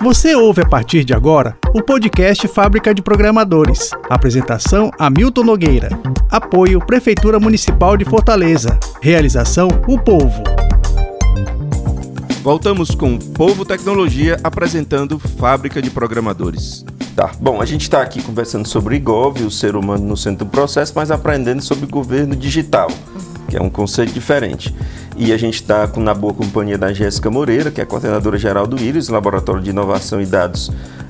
Você ouve a partir de agora o podcast Fábrica de Programadores. Apresentação Hamilton Nogueira. Apoio Prefeitura Municipal de Fortaleza. Realização O Povo. Voltamos com Povo Tecnologia apresentando Fábrica de Programadores. Tá, bom, a gente está aqui conversando sobre IGOV, o ser humano no centro do processo, mas aprendendo sobre governo digital, que é um conceito diferente. E a gente está na boa companhia da Jéssica Moreira, que é coordenadora geral do IRIS, Laboratório de Inovação e Dados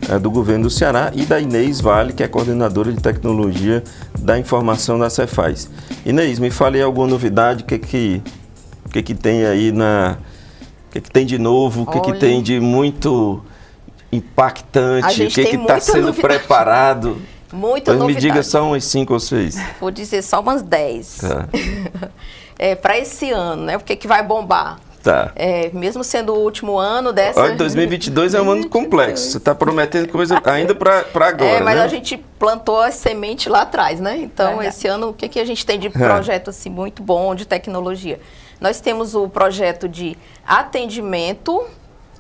uh, do Governo do Ceará, e da Inês Vale, que é coordenadora de tecnologia da informação da Cefaz. Inês, me fale alguma novidade, o que que, que que tem aí na... O que, que tem de novo, o que, que tem de muito impactante, o que está sendo novidade. preparado? Muita Mas novidade. me diga só umas cinco ou seis. Vou dizer só umas dez. Tá. é, para esse ano, né? O que, que vai bombar? Tá. É, mesmo sendo o último ano dessa. Olha, 2022 é um ano complexo. Você está prometendo coisa ainda para agora. É, mas né? a gente plantou a semente lá atrás, né? Então, é. esse ano, o que, que a gente tem de é. projeto assim, muito bom de tecnologia? Nós temos o projeto de atendimento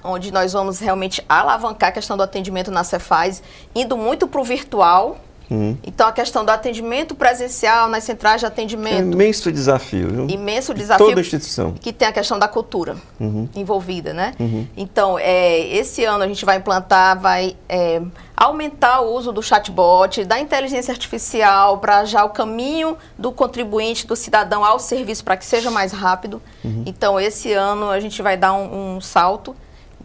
onde nós vamos realmente alavancar a questão do atendimento na Cefaz, indo muito para o virtual, Uhum. Então, a questão do atendimento presencial nas centrais de atendimento. É imenso desafio, viu? Imenso desafio. Toda instituição. Que tem a questão da cultura uhum. envolvida, né? Uhum. Então, é, esse ano a gente vai implantar, vai é, aumentar o uso do chatbot, da inteligência artificial, para já o caminho do contribuinte, do cidadão ao serviço, para que seja mais rápido. Uhum. Então, esse ano a gente vai dar um, um salto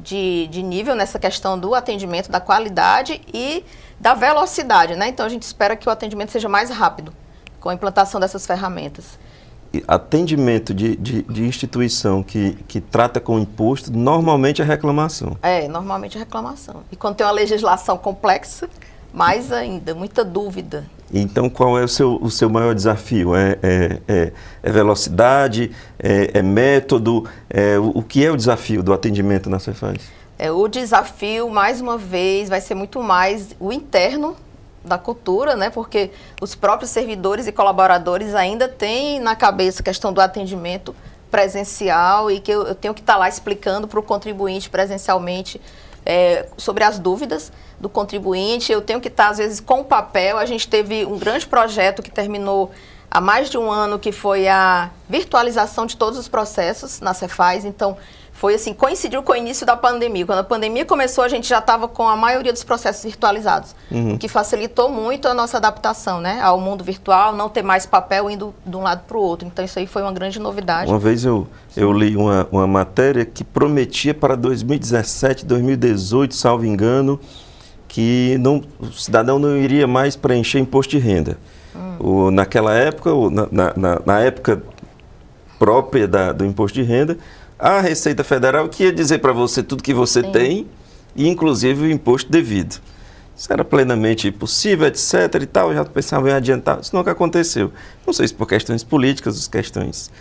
de, de nível nessa questão do atendimento, da qualidade e da velocidade, né? Então a gente espera que o atendimento seja mais rápido com a implantação dessas ferramentas. Atendimento de, de, de instituição que, que trata com imposto, normalmente é reclamação. É, normalmente é reclamação. E quando tem uma legislação complexa, mais ainda, muita dúvida. Então, qual é o seu, o seu maior desafio? É, é, é, é velocidade? É, é método? É, o, o, que é o desafio do atendimento na Cefaz? É, o desafio, mais uma vez, vai ser muito mais o interno da cultura, né? Porque os próprios servidores e colaboradores ainda têm na cabeça a questão do atendimento presencial e que eu, eu tenho que estar tá lá explicando para o contribuinte presencialmente é, sobre as dúvidas do contribuinte. Eu tenho que estar, às vezes, com o papel. A gente teve um grande projeto que terminou há mais de um ano, que foi a virtualização de todos os processos na Cefaz. Então, foi assim, coincidiu com o início da pandemia. Quando a pandemia começou, a gente já estava com a maioria dos processos virtualizados, uhum. o que facilitou muito a nossa adaptação né, ao mundo virtual, não ter mais papel indo de um lado para o outro. Então, isso aí foi uma grande novidade. Uma vez eu, eu li uma, uma matéria que prometia para 2017, 2018, salvo engano, que não, o cidadão não iria mais preencher imposto de renda. Hum. O, naquela época, na, na, na época própria da, do imposto de renda, a Receita Federal que ia dizer para você tudo que você Sim. tem, e inclusive o imposto devido. Isso era plenamente possível, etc. e tal, já pensava em adiantar. Isso nunca aconteceu. Não sei se por questões políticas, questões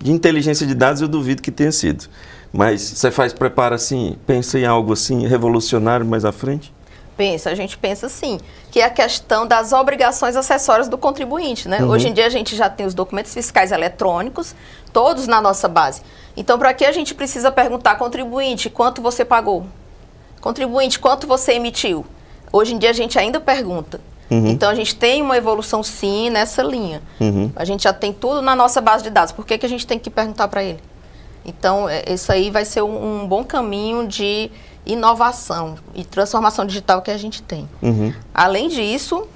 de inteligência de dados, eu duvido que tenha sido. Mas você faz, prepara assim, pensa em algo assim revolucionário mais à frente? Pensa, a gente pensa sim, que é a questão das obrigações acessórias do contribuinte. Né? Uhum. Hoje em dia a gente já tem os documentos fiscais eletrônicos, todos na nossa base. Então, para que a gente precisa perguntar, contribuinte, quanto você pagou? Contribuinte, quanto você emitiu? Hoje em dia a gente ainda pergunta. Uhum. Então, a gente tem uma evolução sim nessa linha. Uhum. A gente já tem tudo na nossa base de dados. Por que, que a gente tem que perguntar para ele? Então, é, isso aí vai ser um, um bom caminho de inovação e transformação digital que a gente tem. Uhum. Além disso,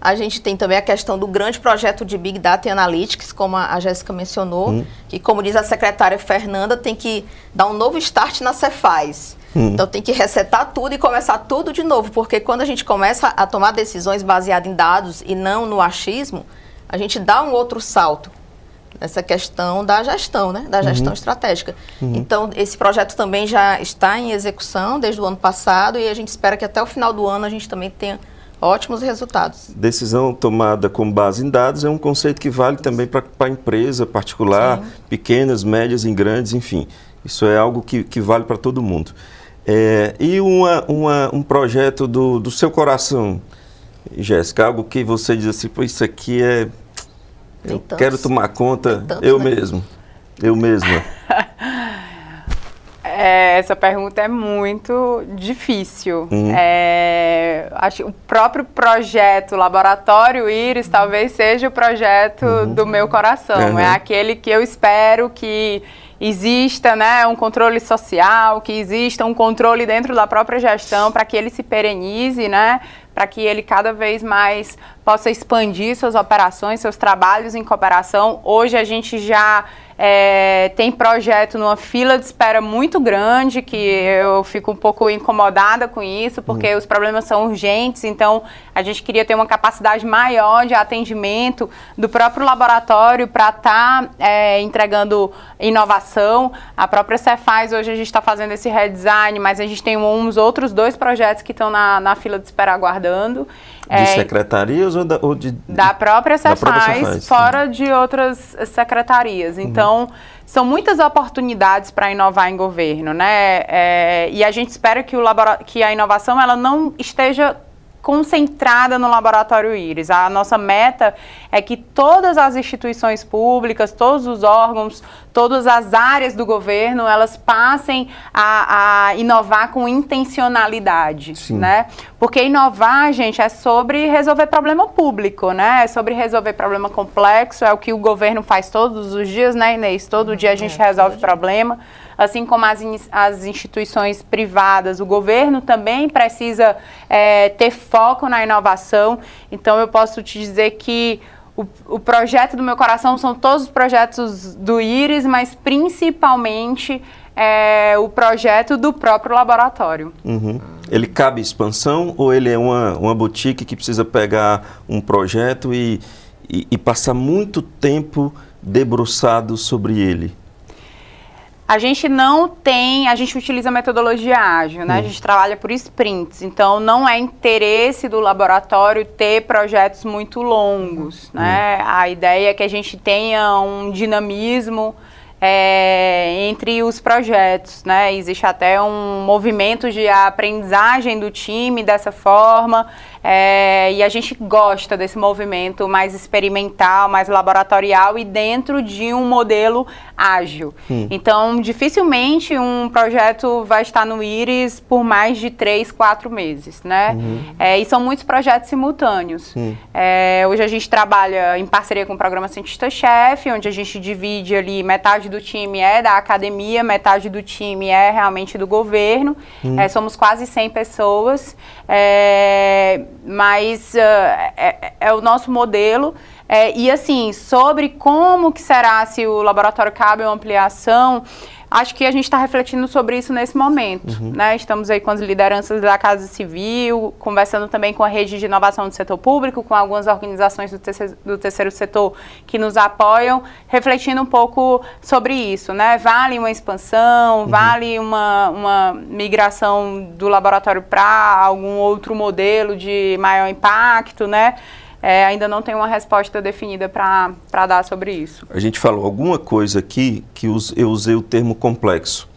a gente tem também a questão do grande projeto de Big Data e Analytics, como a, Jéssica mencionou, uhum. que, como diz a secretária Fernanda, tem que dar um novo start na Cefaz. Uhum. Então tem que resetar tudo e começar tudo de novo, porque quando a gente começa a tomar decisões baseadas em dados e não no achismo, a gente dá um outro salto essa questão da gestão, né? da gestão uhum. estratégica. Uhum. Então, esse projeto também já está em execução desde o ano passado e a gente espera que até o final do ano a gente também tenha ótimos resultados. Decisão tomada com base em dados é um conceito que vale também para a empresa particular, Sim. pequenas, médias e grandes, enfim. Isso é algo que, que vale para todo mundo. É, e uma, uma, um projeto do, do seu coração, Jéssica, algo que você diz assim, pô, isso aqui é eu tantos, quero tomar conta tantos, eu né? mesmo. Eu mesma. é, essa pergunta é muito difícil. Uhum. É, acho o próprio projeto Laboratório Íris talvez seja o projeto uhum. do meu coração. Uhum. É aquele que eu espero que exista né, um controle social, que exista um controle dentro da própria gestão para que ele se perenize, né, para que ele cada vez mais possa expandir suas operações, seus trabalhos em cooperação. Hoje a gente já é, tem projeto numa fila de espera muito grande, que eu fico um pouco incomodada com isso, porque uhum. os problemas são urgentes, então a gente queria ter uma capacidade maior de atendimento do próprio laboratório para estar tá, é, entregando inovação. A própria Cefaz, hoje a gente está fazendo esse redesign, mas a gente tem uns outros dois projetos que estão na, na fila de espera aguardando. De é, secretarias ou, da, ou de, da própria Cefaz, fora de outras secretarias. Uhum. Então, uhum. são muitas oportunidades para inovar em governo, né? É, e a gente espera que, o que a inovação ela não esteja concentrada no laboratório Íris. A nossa meta é que todas as instituições públicas, todos os órgãos, todas as áreas do governo, elas passem a, a inovar com intencionalidade, Sim. né? Porque inovar, gente, é sobre resolver problema público, né? É sobre resolver problema complexo, é o que o governo faz todos os dias, né, Inês? Todo dia a gente é, resolve problema assim como as, as instituições privadas, o governo também precisa é, ter foco na inovação. Então, eu posso te dizer que o, o, projeto do meu coração são todos os projetos do IRIS, mas principalmente é, o projeto do próprio laboratório. Uhum. Ele cabe expansão ou ele é uma, uma boutique que precisa pegar um projeto e, e, e passar muito tempo debruçado sobre ele? A gente não tem, a gente utiliza metodologia ágil, né? A gente trabalha por sprints, então não é interesse do laboratório ter projetos muito longos, né? A ideia é que a gente tenha um dinamismo é, entre os projetos, né? Existe até um movimento de aprendizagem do time dessa forma. É, e a gente gosta desse movimento mais experimental, mais laboratorial e dentro de um modelo ágil. Hum. Então, dificilmente um projeto vai estar no Iris por mais de três, quatro meses, né? Uhum. É, e são muitos projetos simultâneos. Hum. É, hoje a gente trabalha em parceria com o programa Cientista-Chefe, onde a gente divide ali metade do time é da academia, metade do time é realmente do governo. Hum. É, somos quase 100 pessoas. É, mas uh, é, é, o nosso modelo. É, e assim, sobre como que será se o laboratório cabe uma ampliação, acho que a gente está refletindo sobre isso nesse momento. Uhum. Né? Estamos aí com as lideranças da Casa Civil, conversando também com a rede de inovação do setor público, com algumas organizações do terceiro, do terceiro setor que nos apoiam, refletindo um pouco sobre isso. Né? Vale uma expansão, uhum. vale uma, uma migração do laboratório para algum outro modelo de maior impacto, né? É, ainda não tem uma resposta definida para dar sobre isso. A gente falou alguma coisa aqui que eu usei o termo complexo.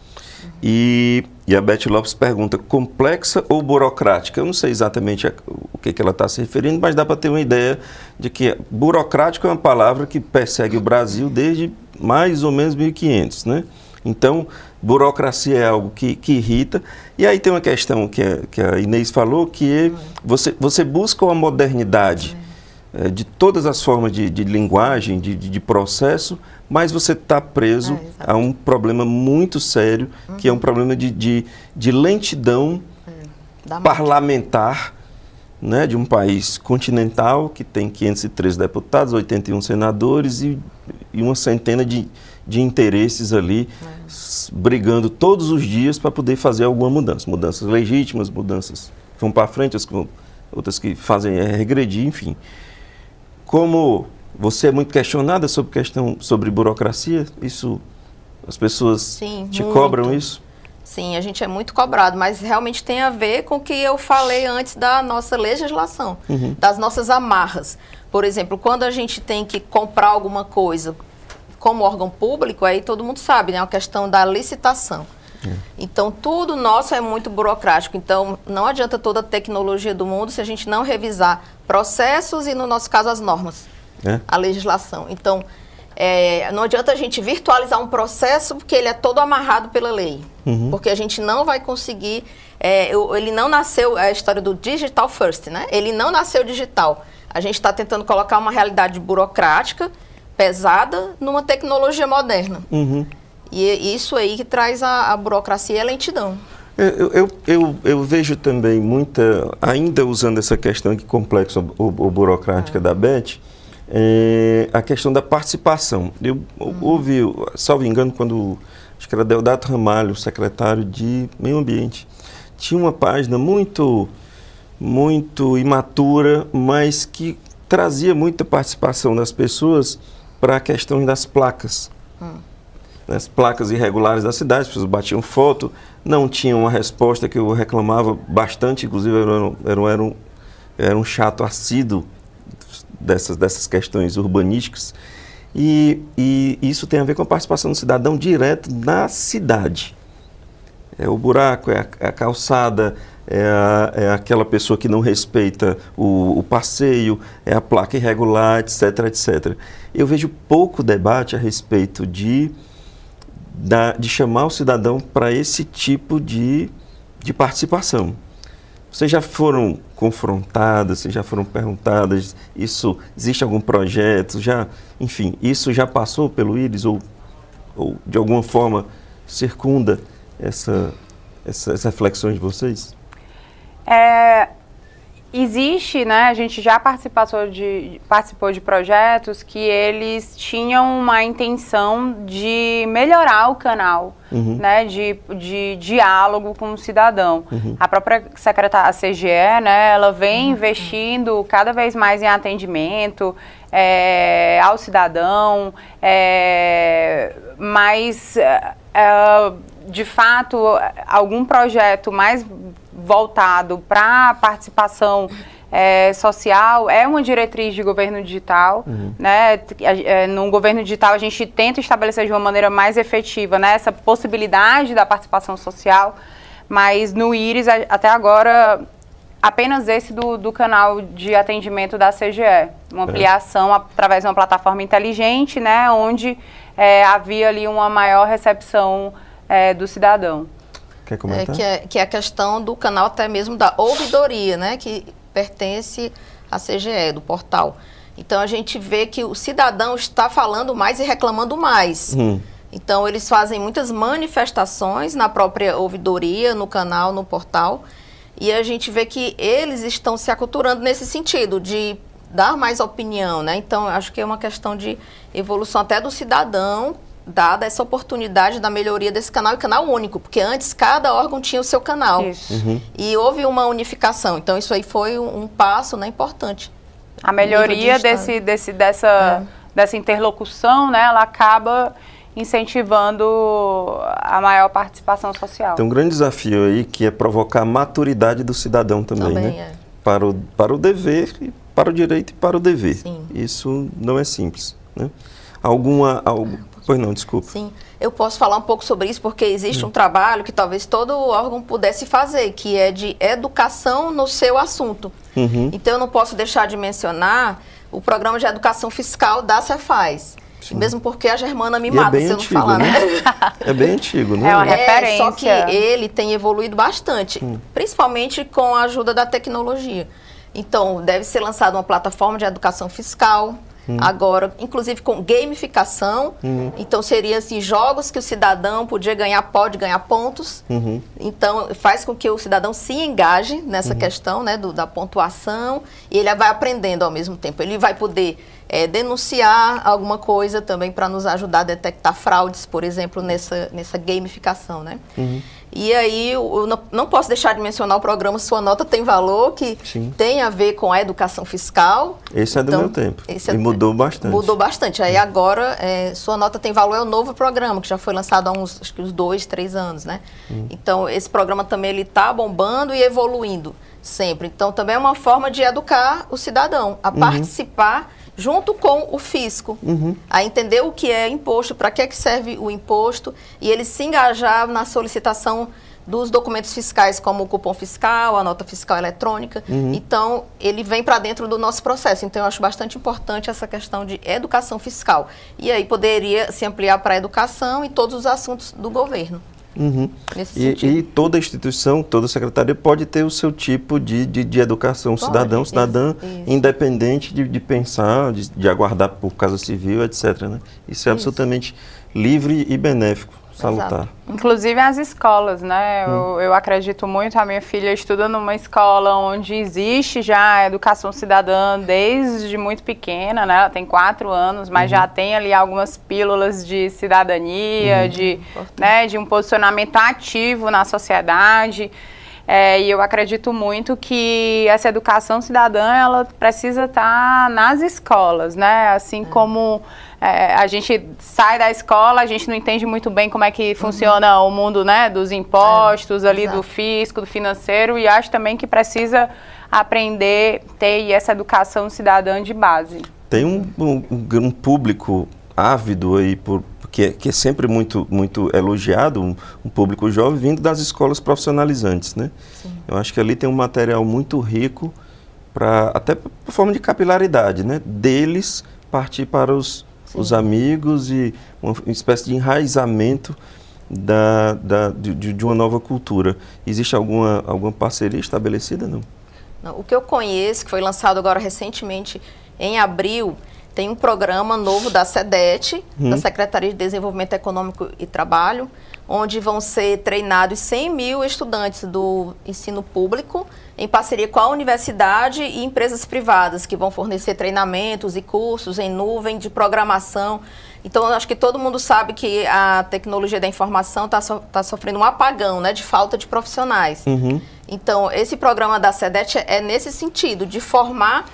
E, e a Beth Lopes pergunta, complexa ou burocrática? Eu não sei exatamente a, o que, que ela está se referindo, mas dá para ter uma ideia de que burocrático é uma palavra que persegue o Brasil desde mais ou menos 1500, né? Então, burocracia é algo que, que irrita. E aí tem uma questão que a, que a Inês falou, que é você, você busca uma modernidade é, de todas as formas de, de linguagem, de, de, processo, mas você está preso é, a um problema muito sério, uhum. que é um problema de, de, de lentidão é, parlamentar né, de um país continental que tem 503 deputados, 81 senadores e, e uma centena de, de interesses ali é. brigando todos os dias para poder fazer alguma mudança. Mudanças legítimas, mudanças que vão para frente, outras que fazem é, regredir, enfim. Como você é muito questionada sobre questão sobre burocracia, isso as pessoas Sim, te muito. cobram isso? Sim, a gente é muito cobrado, mas realmente tem a ver com o que eu falei antes da nossa legislação, uhum. das nossas amarras. Por exemplo, quando a gente tem que comprar alguma coisa como órgão público, aí todo mundo sabe, né? A questão da licitação. É. Então, tudo nosso é muito burocrático. Então, não adianta toda a tecnologia do mundo se a gente não revisar processos e, no nosso caso, as normas, é. a legislação. Então, É, não adianta a gente virtualizar um processo porque ele é todo amarrado pela lei. Uhum. Porque a gente não vai conseguir. É, ele não nasceu, é a história do digital first, né? Ele não nasceu digital. A gente está tentando colocar uma realidade burocrática, pesada, numa tecnologia moderna. Uhum. E é isso aí que traz a, a burocracia e a lentidão. Eu, eu, eu, eu, vejo também muita, ainda usando essa questão aqui complexa ou, ou burocrática é. da Beth, é, a questão da participação. Eu uhum. ouvi, salvo engano, quando acho que era Deodato Ramalho, secretário de Meio Ambiente, tinha uma página muito, muito imatura, mas que trazia muita participação das pessoas para a questão das placas. Hum. As placas irregulares da cidade, as pessoas batiam foto, não tinham uma resposta que eu reclamava bastante, inclusive era, era, era, um, era um chato assíduo dessas, dessas questões urbanísticas. E, e, isso tem a ver com a participação do cidadão direto na cidade. É o buraco, é a, é a calçada, é, a, é, aquela pessoa que não respeita o, o, passeio, é a placa irregular, etc, etc. Eu vejo pouco debate a respeito de, da, de chamar o cidadão para esse tipo de, de participação. Vocês já foram confrontadas, vocês já foram perguntadas, isso existe algum projeto, já, enfim, isso já passou pelo íris ou, ou de alguma forma circunda essa, essas reflexões de vocês? É, existe, né? A gente já participou de, participou de projetos que eles tinham uma intenção de melhorar o canal, uhum. né? De, de diálogo com o cidadão. Uhum. A própria secretária CGE, né? Ela vem uhum. investindo cada vez mais em atendimento é, ao cidadão, é, mas é, é de fato algum projeto mais voltado para a participação é, social é uma diretriz de governo digital, uhum. né? É, no governo digital a gente tenta estabelecer de uma maneira mais efetiva, né? Essa possibilidade da participação social, mas no Iris até agora apenas esse do, do canal de atendimento da CGE, uma é. ampliação é. através de uma plataforma inteligente, né? Onde é, havia ali uma maior recepção é, do cidadão. Quer comentar? É, que, é, que é a questão do canal até mesmo da ouvidoria, né? Que pertence à CGE, do portal. Então a gente vê que o cidadão está falando mais e reclamando mais. Hum. Então eles fazem muitas manifestações na própria ouvidoria, no canal, no portal. E a gente vê que eles estão se aculturando nesse sentido, de dar mais opinião, né? Então, acho que é uma questão de evolução até do cidadão dada essa oportunidade da melhoria desse canal e canal único, porque antes cada órgão tinha o seu canal. Uhum. E houve uma unificação. Então isso aí foi um, um passo né, importante. A melhoria desse, desse, dessa, é. dessa interlocução, né, ela acaba incentivando a maior participação social. Tem um grande desafio aí que é provocar a maturidade do cidadão também, também né? É. Para, o, para o dever, para o direito e para o dever. Sim. Isso não é simples. Né? Alguma, algum, Pois não, desculpa. Sim, eu posso falar um pouco sobre isso porque existe hum. um trabalho que talvez todo órgão pudesse fazer, que é de educação no seu assunto. Uhum. Então eu não posso deixar de mencionar o programa de educação fiscal da Cefaz. Sim. Mesmo porque a Germana me e é mata é se eu não falar, né? né? é bem antigo, né? É uma referência. É, só que ele tem evoluído bastante, hum. principalmente com a ajuda da tecnologia. Então, deve ser lançada uma plataforma de educação fiscal, Hum. Agora, inclusive com gamificação, uhum. então seria assim, jogos que o cidadão podia ganhar, pode ganhar pontos. Uhum. Então, faz com que o cidadão se engaje nessa uhum. questão né, do, da pontuação e ele vai aprendendo ao mesmo tempo. Ele vai poder é, denunciar alguma coisa também para nos ajudar a detectar fraudes, por exemplo, nessa, nessa gamificação, né? Uhum. E aí, eu não, não, posso deixar de mencionar o programa Sua Nota Tem Valor, que Sim. tem a ver com a educação fiscal. Esse é do então, meu tempo. É e mudou bastante. Mudou bastante. Aí agora, é, Sua Nota Tem Valor é o novo programa, que já foi lançado há uns, acho que uns dois, três anos, né? Hum. Então, esse programa também ele está bombando e evoluindo sempre. Então, também é uma forma de educar o cidadão a uhum. participar junto com o fisco, uhum. a entender o que é imposto, para que, é que serve o imposto, e ele se engajar na solicitação dos documentos fiscais, como o cupom fiscal, a nota fiscal eletrônica. Uhum. Então, ele vem para dentro do nosso processo. Então, eu acho bastante importante essa questão de educação fiscal. E aí poderia se ampliar para a educação e todos os assuntos do governo. Uhum. E, e, toda instituição, toda secretaria pode ter o seu tipo de, de, de educação pode, cidadão, cidadã, isso, isso. independente de, de pensar, de, de, aguardar por causa civil, etc. Né? Isso é isso. absolutamente livre e benéfico salutar. Exato. Inclusive as escolas, né? Hum. Eu, eu, acredito muito, a minha filha estuda numa escola onde existe já a educação cidadã desde muito pequena, né? Ela tem quatro anos, mas uhum. já tem ali algumas pílulas de cidadania, uhum. de, né, de um posicionamento ativo na sociedade. É, e eu acredito muito que essa educação cidadã ela precisa estar nas escolas, né? Assim é. como é, a gente sai da escola, a gente não entende muito bem como é que funciona uhum. o mundo né, dos impostos, é, ali exato. do fisco, do financeiro, e acho também que precisa aprender, ter essa educação cidadã de base. Tem um, um, um público ávido aí por que é, que é sempre muito muito elogiado um, um, público jovem vindo das escolas profissionalizantes, né? Sim. Eu acho que ali tem um material muito rico para até por forma de capilaridade, né? Deles partir para os os amigos e uma, espécie de enraizamento da, da, de, de, uma nova cultura. Existe alguma, alguma parceria estabelecida, não? não? O que eu conheço, que foi lançado agora recentemente, em abril, tem um programa novo da SEDET, hum. da Secretaria de Desenvolvimento Econômico e Trabalho, onde vão ser treinados 100 mil estudantes do ensino público, em parceria com a universidade e empresas privadas, que vão fornecer treinamentos e cursos em nuvem de programação. Então, acho que todo mundo sabe que a tecnologia da informação está so, tá sofrendo um apagão, né, de falta de profissionais. Uhum. Então, esse programa da SEDET é nesse sentido, de formar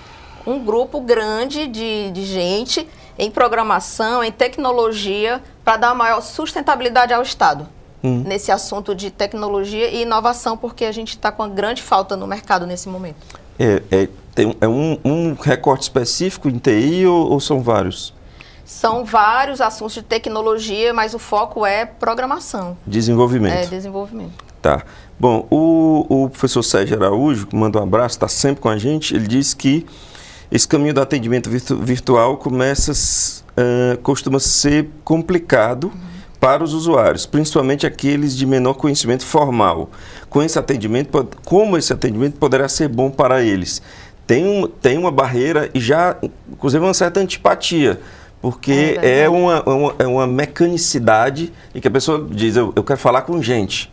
um grupo grande de, de gente em programação, em tecnologia, para dar maior sustentabilidade ao Estado. Hum. Nesse assunto de tecnologia e inovação, porque a gente está com uma grande falta no mercado nesse momento. É, é, tem, é um, um recorte específico em TI ou, ou são vários? São vários assuntos de tecnologia, mas o foco é programação. Desenvolvimento. É, desenvolvimento. Tá. Bom, o, o professor Sérgio Araújo, que manda um abraço, está sempre com a gente, ele disse que esse caminho do atendimento virtu virtual começa, uh, costuma ser complicado uhum. para os usuários, principalmente aqueles de menor conhecimento formal. Com esse atendimento, como esse atendimento poderá ser bom para eles? Tem, um, tem uma barreira e já, inclusive, uma certa antipatia porque é, é uma, uma, é uma mecanicidade e que a pessoa diz, eu, eu quero falar com gente.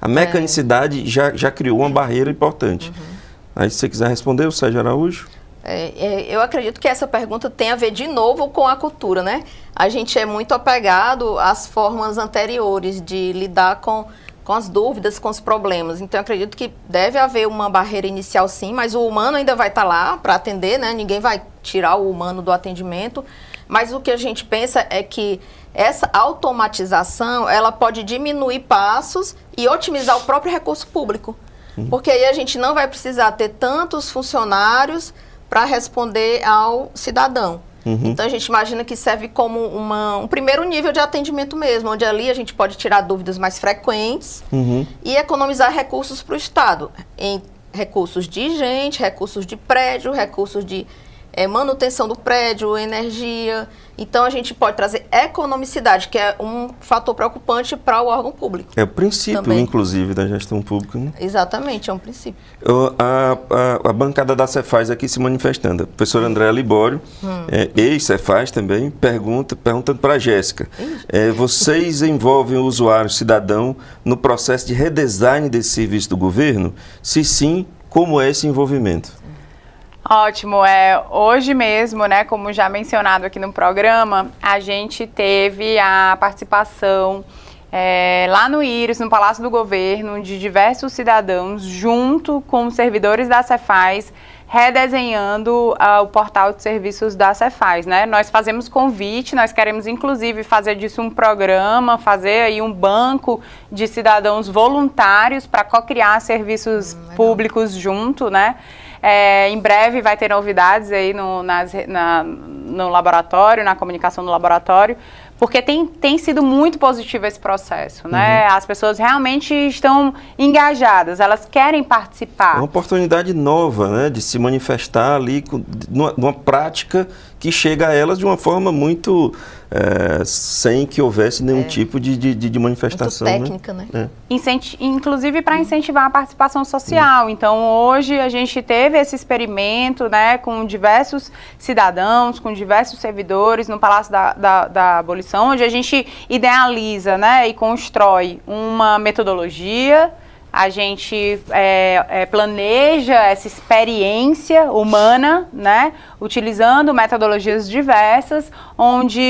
A é. mecanicidade é. já, já criou uma barreira importante. Uhum. Aí, se você quiser responder, o Sérgio Araújo. É, é, eu acredito que essa pergunta tem a ver de novo com a cultura, né? A gente é muito apegado às formas anteriores de lidar com, com as dúvidas, com os problemas. Então, eu acredito que deve haver uma barreira inicial, sim, mas o humano ainda vai estar lá para atender, né? Ninguém vai tirar o humano do atendimento. Mas o que a gente pensa é que essa automatização ela pode diminuir passos e otimizar o próprio recurso público. Porque aí a gente não vai precisar ter tantos funcionários para responder ao cidadão. Uhum. Então a gente imagina que serve como uma, um primeiro nível de atendimento mesmo, onde ali a gente pode tirar dúvidas mais frequentes uhum. e economizar recursos para o Estado, em recursos de gente, recursos de prédio, recursos de é, manutenção do prédio, energia. Então a gente pode trazer economicidade, que é um fator preocupante para o órgão público. É o princípio, também. inclusive, da gestão pública. Né? Exatamente, é um princípio. A, a, a, bancada da Cefaz aqui se manifestando. A professora André Libório, hum. é, ex-Cefaz também, pergunta, perguntando para a Jéssica. É, vocês envolvem o usuário cidadão no processo de redesign desse serviço do governo? Se sim, como é esse envolvimento? Ótimo, é hoje mesmo, né, como já mencionado aqui no programa, a gente teve a participação é, lá no Íris, no Palácio do Governo, de diversos cidadãos, junto com servidores da Cefaz, redesenhando uh, o portal de serviços da Cefaz, né? Nós fazemos convite, nós queremos inclusive fazer disso um programa, fazer aí um banco de cidadãos voluntários para co-criar serviços hum, públicos junto, né? É, em breve vai ter novidades aí no, nas, na, no laboratório, na comunicação no laboratório, porque tem, tem sido muito positivo esse processo, né? Uhum. As pessoas realmente estão engajadas, elas querem participar. É uma oportunidade nova, né, de se manifestar ali numa, numa prática que chega a elas de uma forma muito é, sem que houvesse nenhum é. tipo de, de, de manifestação. Muito né? técnica, né? né? É. inclusive para incentivar a participação social. Então, hoje a gente teve esse experimento né, com diversos cidadãos, com diversos servidores no Palácio da, da, da Abolição, onde a gente idealiza né, e constrói uma metodologia a gente é, é, planeja essa experiência humana, né, utilizando metodologias diversas, onde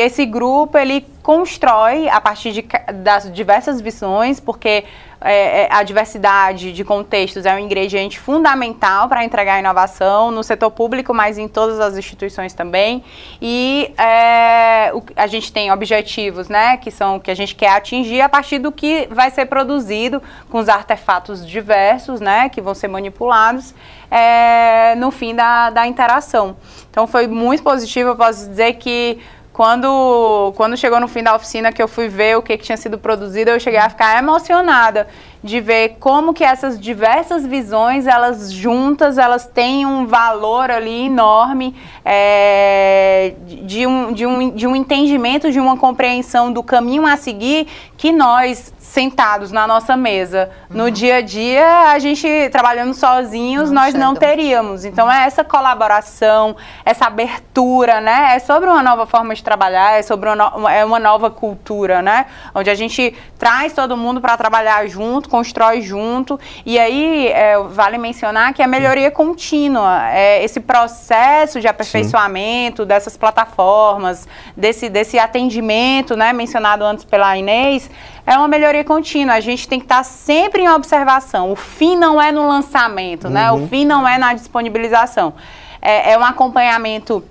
esse grupo ele constrói a partir de, das diversas visões, porque é, é, a diversidade de contextos é um ingrediente fundamental para entregar inovação no setor público, mas em todas as instituições também. E é, o, a gente tem objetivos, né, que são que a gente quer atingir a partir do que vai ser produzido com os artefatos diversos, né, que vão ser manipulados é, no fim da, da interação. Então foi muito positivo, eu posso dizer que quando, quando chegou no fim da oficina que eu fui ver o que, que tinha sido produzido, eu cheguei a ficar emocionada de ver como que essas diversas visões, elas juntas, elas têm um valor ali enorme é, de, um, de, um, de um entendimento, de uma compreensão do caminho a seguir que nós, sentados na nossa mesa. Uhum. No dia a dia, a gente trabalhando sozinhos, não nós não teríamos. Então é essa colaboração, essa abertura, né? É sobre uma nova forma de trabalhar, é sobre uma, no... é uma nova cultura, né? Onde a gente traz todo mundo para trabalhar junto, constrói junto. E aí é, vale mencionar que a melhoria contínua, é esse processo de aperfeiçoamento Sim. dessas plataformas, desse, desse atendimento, né? Mencionado antes pela Inês, é uma melhoria contínua. A gente tem que estar sempre em observação. O fim não é no lançamento, uhum. né? O uhum. fim não é na disponibilização. É, é um acompanhamento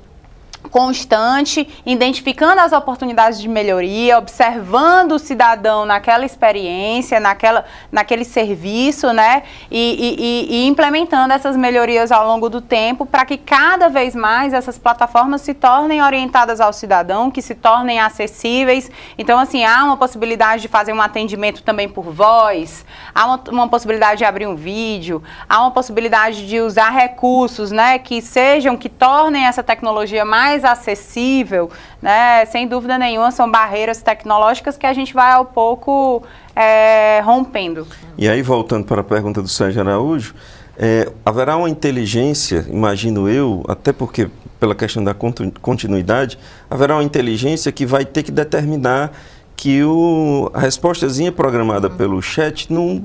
constante, identificando as oportunidades de melhoria, observando o cidadão naquela experiência, naquela, naquele serviço, né? E, e, e implementando essas melhorias ao longo do tempo para que cada vez mais essas plataformas se tornem orientadas ao cidadão, que se tornem acessíveis. Então, assim, há uma possibilidade de fazer um atendimento também por voz, há uma, uma possibilidade de abrir um vídeo, há uma possibilidade de usar recursos, né? Que sejam, que tornem essa tecnologia mais mais acessível, né? Sem dúvida nenhuma, são barreiras tecnológicas que a gente vai ao pouco é, rompendo. E aí, voltando para a pergunta do Sérgio Araújo, é, haverá uma inteligência, imagino eu, até porque pela questão da continuidade, haverá uma inteligência que vai ter que determinar que o, a respostazinha programada uhum. pelo chat não,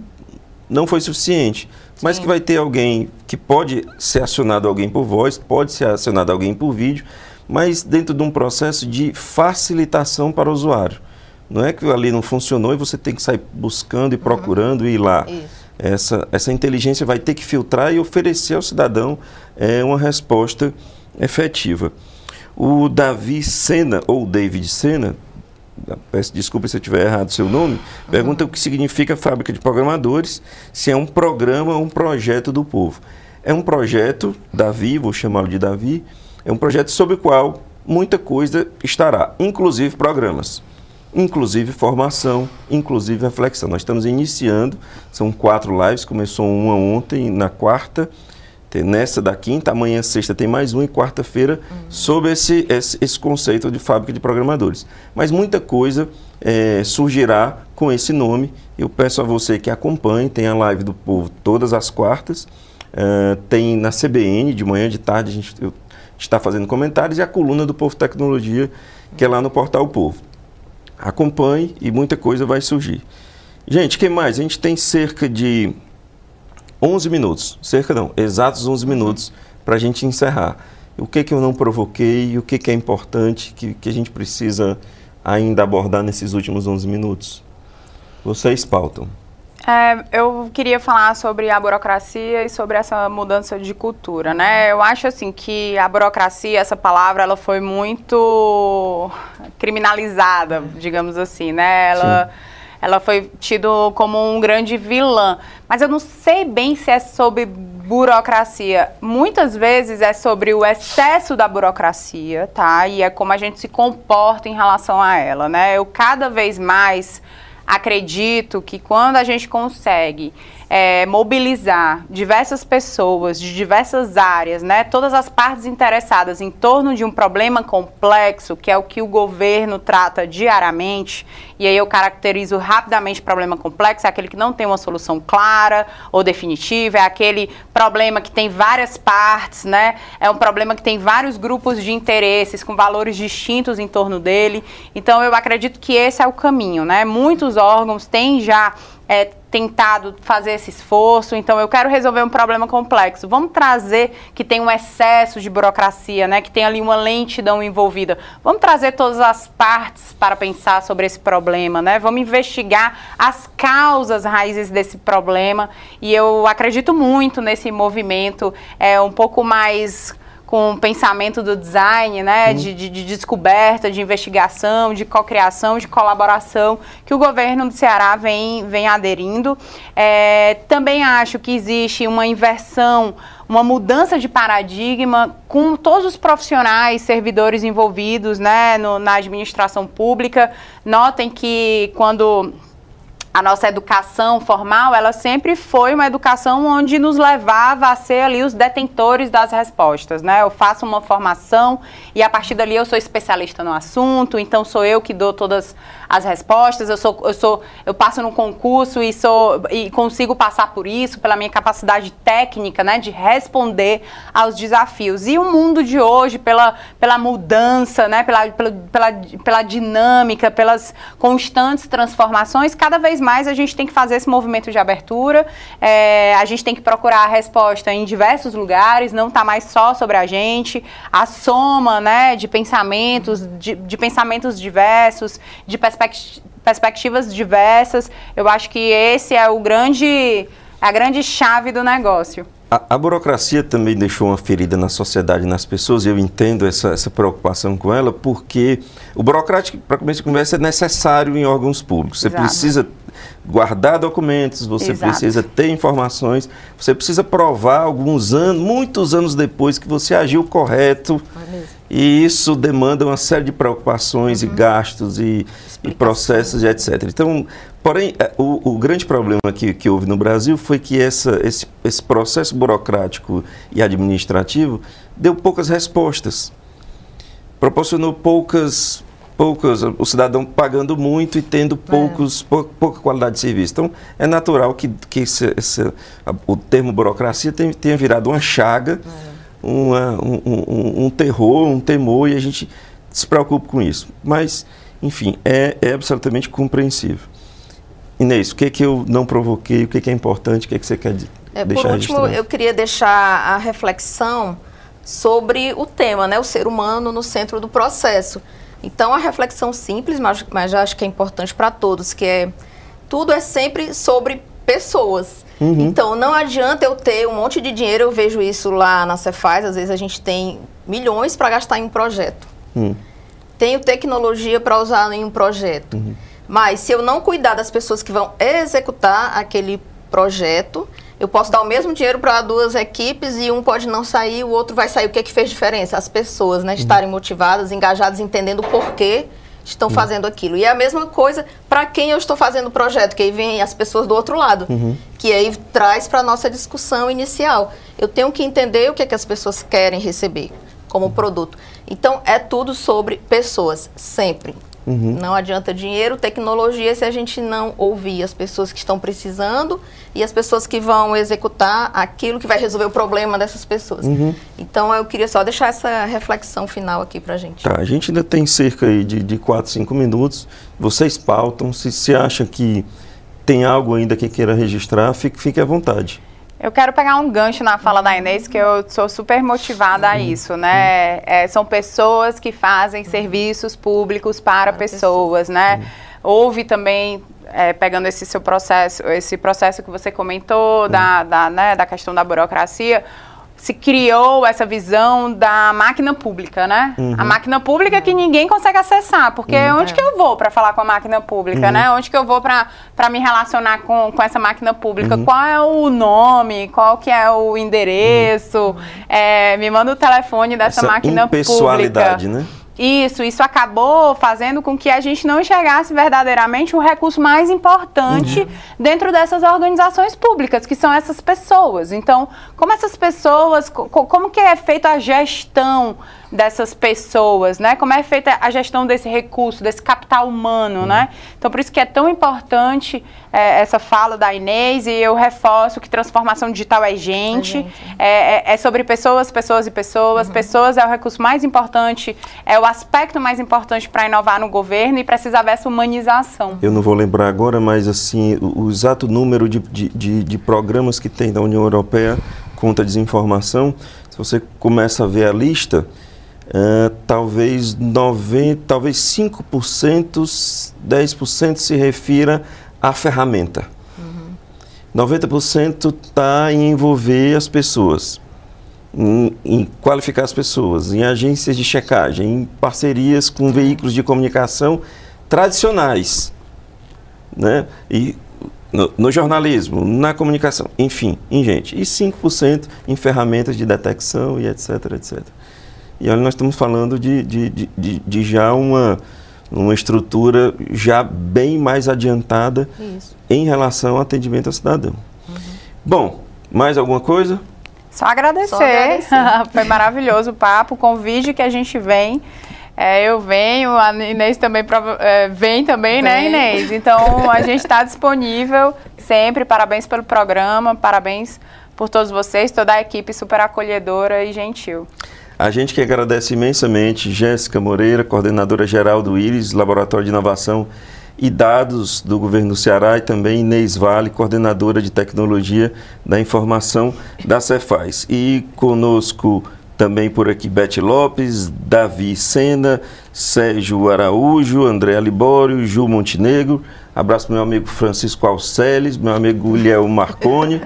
não foi suficiente. Mas Sim. que vai ter alguém que pode ser acionado alguém por voz, pode ser acionado alguém por vídeo, mas dentro de um processo de facilitação para o usuário. Não é que ali não funcionou e você tem que sair buscando e procurando uhum. e ir lá. Isso. Essa, essa inteligência vai ter que filtrar e oferecer ao cidadão é, uma resposta efetiva. O Davi Sena, ou David Sena, peço desculpa se eu tiver errado o seu nome, pergunta uhum. o que significa fábrica de programadores, se é um programa ou um projeto do povo. É um projeto, Davi, vou chamá-lo de Davi, é um projeto sobre o qual muita coisa estará, inclusive programas, inclusive formação, inclusive reflexão. Nós estamos iniciando, são quatro lives, começou uma ontem, na quarta, nessa da quinta, amanhã sexta tem mais um e quarta-feira uhum. sobre esse, esse, esse, conceito de fábrica de programadores. Mas muita coisa é, surgirá com esse nome. Eu peço a você que acompanhe, tem a live do povo todas as quartas, uh, tem na CBN de manhã, de tarde, a gente, eu está fazendo comentários, e a coluna do Povo Tecnologia, que é lá no Portal Povo. Acompanhe e muita coisa vai surgir. Gente, que mais? A gente tem cerca de 11 minutos, cerca não, exatos 11 minutos para a gente encerrar. O que, que eu não provoquei, o que, que é importante, que, que a gente precisa ainda abordar nesses últimos 11 minutos? Vocês pautam. É, eu queria falar sobre a burocracia e sobre essa mudança de cultura, né? Eu acho assim que a burocracia, essa palavra, ela foi muito criminalizada, digamos assim, né? Ela, ela foi tido como um grande vilã, mas eu não sei bem se é sobre burocracia muitas vezes é sobre o excesso da burocracia, tá? E é como a gente se comporta em relação a ela, né? Eu cada vez mais acredito que quando a gente consegue é, mobilizar diversas pessoas de diversas áreas, né, todas as partes interessadas em torno de um problema complexo, que é o que o governo trata diariamente, e aí eu caracterizo rapidamente problema complexo, é aquele que não tem uma solução clara ou definitiva, é aquele problema que tem várias partes, né, é um problema que tem vários grupos de interesses com valores distintos em torno dele. Então eu acredito que esse é o caminho, né? Muitos órgãos têm já é, tentado fazer esse esforço, então eu quero resolver um problema complexo. Vamos trazer que tem um excesso de burocracia, né, que tem ali uma lentidão envolvida. Vamos trazer todas as partes para pensar sobre esse problema, né? Vamos investigar as causas raízes desse problema. E eu acredito muito nesse movimento é um pouco mais com o pensamento do design, né, uhum. de, de, de, descoberta, de investigação, de cocriação, de colaboração, que o governo do Ceará vem, vem aderindo. É, também acho que existe uma inversão, uma mudança de paradigma com todos os profissionais, servidores envolvidos né, no, na administração pública. Notem que quando a nossa educação formal, ela sempre foi uma educação onde nos levava a ser ali os detentores das respostas, né? Eu faço uma formação e a partir dali eu sou especialista no assunto, então sou eu que dou todas as respostas, eu sou eu sou eu passo no concurso e sou e consigo passar por isso pela minha capacidade técnica, né, de responder aos desafios. E o mundo de hoje pela pela mudança, né, pela pela, pela, pela dinâmica, pelas constantes transformações, cada vez mais a gente tem que fazer esse movimento de abertura, é, a gente tem que procurar a resposta em diversos lugares, não está mais só sobre a gente, a soma né, de pensamentos, de, de pensamentos diversos, de perspect perspectivas diversas. Eu acho que esse é o grande, a grande chave do negócio. A, a, burocracia também deixou uma ferida na sociedade, nas pessoas, e eu entendo essa, essa preocupação com ela, porque o burocrático, para começo de conversa, é necessário em órgãos públicos. Você Exato. precisa guardar documentos, você Exato. precisa ter informações, você precisa provar alguns anos, muitos anos depois que você agiu correto. É e isso demanda uma série de preocupações uhum. e gastos e, e, processos e etc. Então, porém, é, o, o grande problema que, que houve no Brasil foi que essa, esse, esse processo burocrático e administrativo deu poucas respostas, proporcionou poucas poucos, o cidadão pagando muito e tendo é. poucos, é. pou, pouca qualidade de serviço. Então, é natural que, que esse, esse, o termo burocracia tenha, tenha virado uma chaga, é. uma, um, um, um, terror, um temor, e a gente se preocupa com isso. Mas, enfim, é, é absolutamente compreensível. Inês, o que, é que eu não provoquei, o que, é que é importante, o que, é que você quer é, deixar Por último, eu queria deixar a reflexão sobre o tema, né, o ser humano no centro do processo. Então, a reflexão simples, mas, mas acho que é importante para todos, que é tudo é sempre sobre pessoas. Uhum. Então, não adianta eu ter um monte de dinheiro, eu vejo isso lá na Cefaz, às vezes a gente tem milhões para gastar em um projeto. Uhum. Tenho tecnologia para usar em um projeto. Uhum. Mas se eu não cuidar das pessoas que vão executar aquele projeto, eu posso dar o mesmo dinheiro para duas equipes e um pode não sair, o outro vai sair. O que é que fez diferença? As pessoas, né? Uhum. Estarem motivadas, engajadas, entendendo o porquê estão uhum. fazendo aquilo. E é a mesma coisa para quem eu estou fazendo o projeto, que aí vem as pessoas do outro lado, uhum. que aí traz para a nossa discussão inicial. Eu tenho que entender o que é que as pessoas querem receber como produto. Então, é tudo sobre pessoas, sempre. Uhum. Não adianta dinheiro, tecnologia, se a gente não ouvir as pessoas que estão precisando e as pessoas que vão executar aquilo que vai resolver o problema dessas pessoas. Uhum. Então, eu queria só deixar essa reflexão final aqui para a gente. Tá, a gente ainda tem cerca de, de 4, 5 minutos. Vocês pautam. Se, se acham que tem algo ainda que queira registrar, fique, fique à vontade. Eu quero pegar um gancho na fala da Inês, que eu sou super motivada a isso, né? É, são pessoas que fazem serviços públicos para, pessoas, né? Houve também, é, pegando esse seu processo, esse processo que você comentou da, da, né, da questão da burocracia, se criou essa visão da máquina pública, né? Uhum. A máquina pública que ninguém consegue acessar, porque uhum. onde que eu vou para falar com a máquina pública, uhum. né? Onde que eu vou para me relacionar com, com essa máquina pública? Uhum. Qual é o nome? Qual que é o endereço? Uhum. É, me manda o telefone dessa essa máquina pública. né? Isso, isso acabou fazendo com que a gente não enxergasse verdadeiramente o recurso mais importante uhum. dentro dessas organizações públicas, que são essas pessoas. Então, como essas pessoas, como que é feita a gestão dessas pessoas, né? Como é feita a gestão desse recurso, desse capital humano, uhum. né? Então, por isso que é tão importante é, essa fala da Inês e eu reforço que transformação digital é gente, é, gente. é, é, é sobre pessoas, pessoas e pessoas. Uhum. Pessoas é o recurso mais importante, é o aspecto mais importante para inovar no governo e precisa haver essa humanização. Eu não vou lembrar agora, mas assim, o, o exato número de, de, de, de programas que tem da União Europeia contra a desinformação, se você começa a ver a lista, Uh, talvez 90, talvez 5%, 10% se refira à ferramenta. Uhum. 90% está em envolver as pessoas, em, em, qualificar as pessoas, em agências de checagem, em parcerias com veículos de comunicação tradicionais, né? E no, no, jornalismo, na comunicação, enfim, em gente. E 5% em ferramentas de detecção e etc, etc. E olha, nós estamos falando de, de, de, de já uma, uma estrutura já bem mais adiantada Isso. em relação ao atendimento ao cidadão. Uhum. Bom, mais alguma coisa? Só agradecer. Só agradecer. Foi maravilhoso o papo, o convite que a gente vem. É, eu venho, a Inês também é, vem também, né, vem. né, Inês? Então a gente está disponível sempre. Parabéns pelo programa, parabéns por todos vocês, toda a equipe super acolhedora e gentil. A gente que agradece imensamente Jéssica Moreira, coordenadora geral do IRIS, Laboratório de Inovação e Dados do Governo do Ceará, e também Inês Vale, coordenadora de Tecnologia da Informação da Cefaz. E conosco também por aqui Bete Lopes, Davi Sena, Sérgio Araújo, André Libório, Ju Montenegro. Abraço meu amigo Francisco Alceles, meu amigo Guilherme Marconi.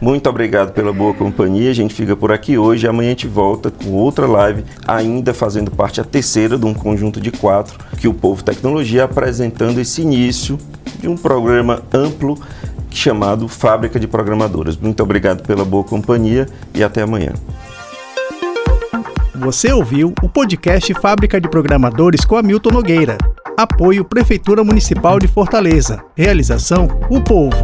Muito obrigado pela boa companhia. A gente fica por aqui hoje. Amanhã a gente volta com outra live, ainda fazendo parte a terceira de um conjunto de quatro que o Povo Tecnologia apresentando esse início de um programa amplo chamado Fábrica de Programadores. Muito obrigado pela boa companhia e até amanhã. Você ouviu o podcast Fábrica de Programadores com Hamilton Nogueira. Apoio Prefeitura Municipal de Fortaleza. Realização: O Povo.